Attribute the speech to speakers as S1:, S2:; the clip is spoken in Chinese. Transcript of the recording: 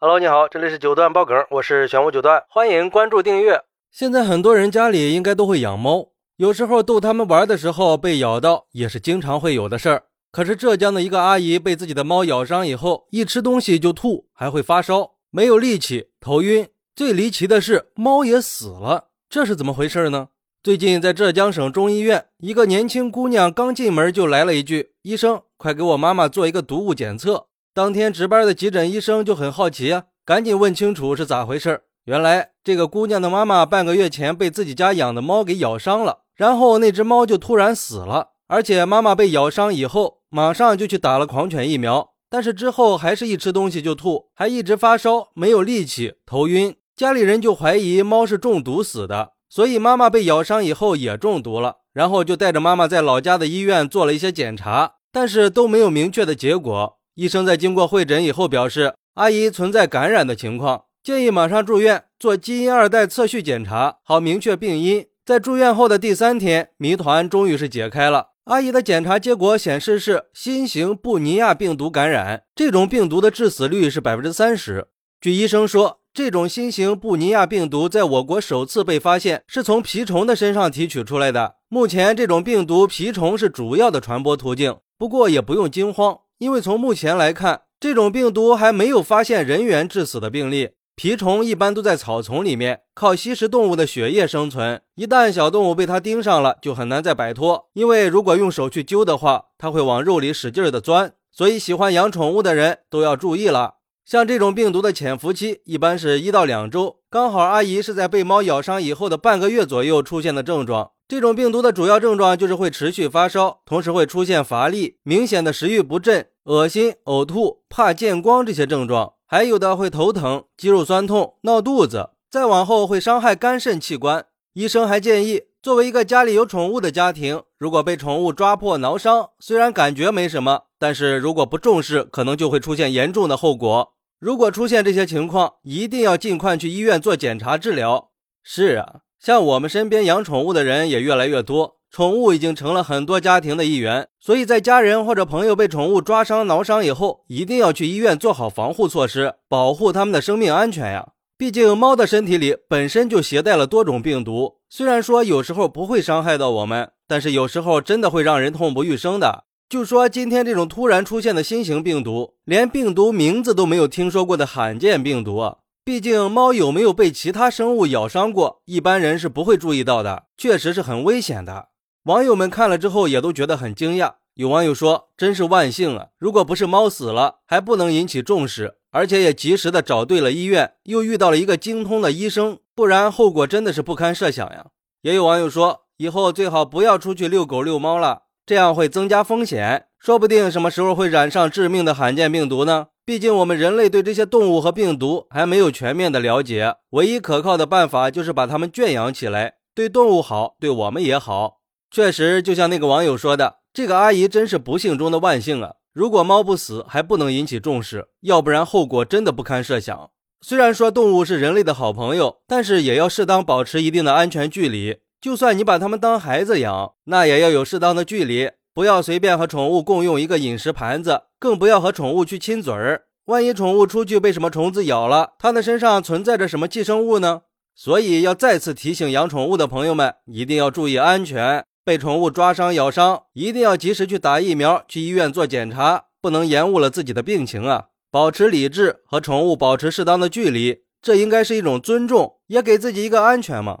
S1: Hello，你好，这里是九段爆梗，我是玄武九段，欢迎关注订阅。现在很多人家里应该都会养猫，有时候逗它们玩的时候被咬到，也是经常会有的事儿。可是浙江的一个阿姨被自己的猫咬伤以后，一吃东西就吐，还会发烧，没有力气，头晕。最离奇的是，猫也死了，这是怎么回事呢？最近在浙江省中医院，一个年轻姑娘刚进门就来了一句：“医生，快给我妈妈做一个毒物检测。”当天值班的急诊医生就很好奇，赶紧问清楚是咋回事。原来这个姑娘的妈妈半个月前被自己家养的猫给咬伤了，然后那只猫就突然死了，而且妈妈被咬伤以后马上就去打了狂犬疫苗，但是之后还是一吃东西就吐，还一直发烧，没有力气，头晕。家里人就怀疑猫是中毒死的。所以妈妈被咬伤以后也中毒了，然后就带着妈妈在老家的医院做了一些检查，但是都没有明确的结果。医生在经过会诊以后表示，阿姨存在感染的情况，建议马上住院做基因二代测序检查，好明确病因。在住院后的第三天，谜团终于是解开了，阿姨的检查结果显示是新型布尼亚病毒感染，这种病毒的致死率是百分之三十。据医生说。这种新型布尼亚病毒在我国首次被发现，是从蜱虫的身上提取出来的。目前，这种病毒蜱虫是主要的传播途径。不过，也不用惊慌，因为从目前来看，这种病毒还没有发现人员致死的病例。蜱虫一般都在草丛里面，靠吸食动物的血液生存。一旦小动物被它盯上了，就很难再摆脱。因为如果用手去揪的话，它会往肉里使劲的钻。所以，喜欢养宠物的人都要注意了。像这种病毒的潜伏期一般是一到两周，刚好阿姨是在被猫咬伤以后的半个月左右出现的症状。这种病毒的主要症状就是会持续发烧，同时会出现乏力、明显的食欲不振、恶心、呕吐、怕见光这些症状，还有的会头疼、肌肉酸痛、闹肚子，再往后会伤害肝肾器官。医生还建议，作为一个家里有宠物的家庭，如果被宠物抓破、挠伤，虽然感觉没什么，但是如果不重视，可能就会出现严重的后果。如果出现这些情况，一定要尽快去医院做检查治疗。是啊，像我们身边养宠物的人也越来越多，宠物已经成了很多家庭的一员。所以在家人或者朋友被宠物抓伤、挠伤以后，一定要去医院做好防护措施，保护他们的生命安全呀。毕竟猫的身体里本身就携带了多种病毒，虽然说有时候不会伤害到我们，但是有时候真的会让人痛不欲生的。就说今天这种突然出现的新型病毒，连病毒名字都没有听说过的罕见病毒！毕竟猫有没有被其他生物咬伤过，一般人是不会注意到的，确实是很危险的。网友们看了之后也都觉得很惊讶。有网友说：“真是万幸啊！如果不是猫死了，还不能引起重视，而且也及时的找对了医院，又遇到了一个精通的医生，不然后果真的是不堪设想呀。”也有网友说：“以后最好不要出去遛狗遛猫了。”这样会增加风险，说不定什么时候会染上致命的罕见病毒呢？毕竟我们人类对这些动物和病毒还没有全面的了解，唯一可靠的办法就是把它们圈养起来，对动物好，对我们也好。确实，就像那个网友说的，这个阿姨真是不幸中的万幸啊！如果猫不死，还不能引起重视，要不然后果真的不堪设想。虽然说动物是人类的好朋友，但是也要适当保持一定的安全距离。就算你把它们当孩子养，那也要有适当的距离，不要随便和宠物共用一个饮食盘子，更不要和宠物去亲嘴儿。万一宠物出去被什么虫子咬了，它的身上存在着什么寄生物呢？所以要再次提醒养宠物的朋友们，一定要注意安全。被宠物抓伤、咬伤，一定要及时去打疫苗，去医院做检查，不能延误了自己的病情啊！保持理智，和宠物保持适当的距离，这应该是一种尊重，也给自己一个安全嘛。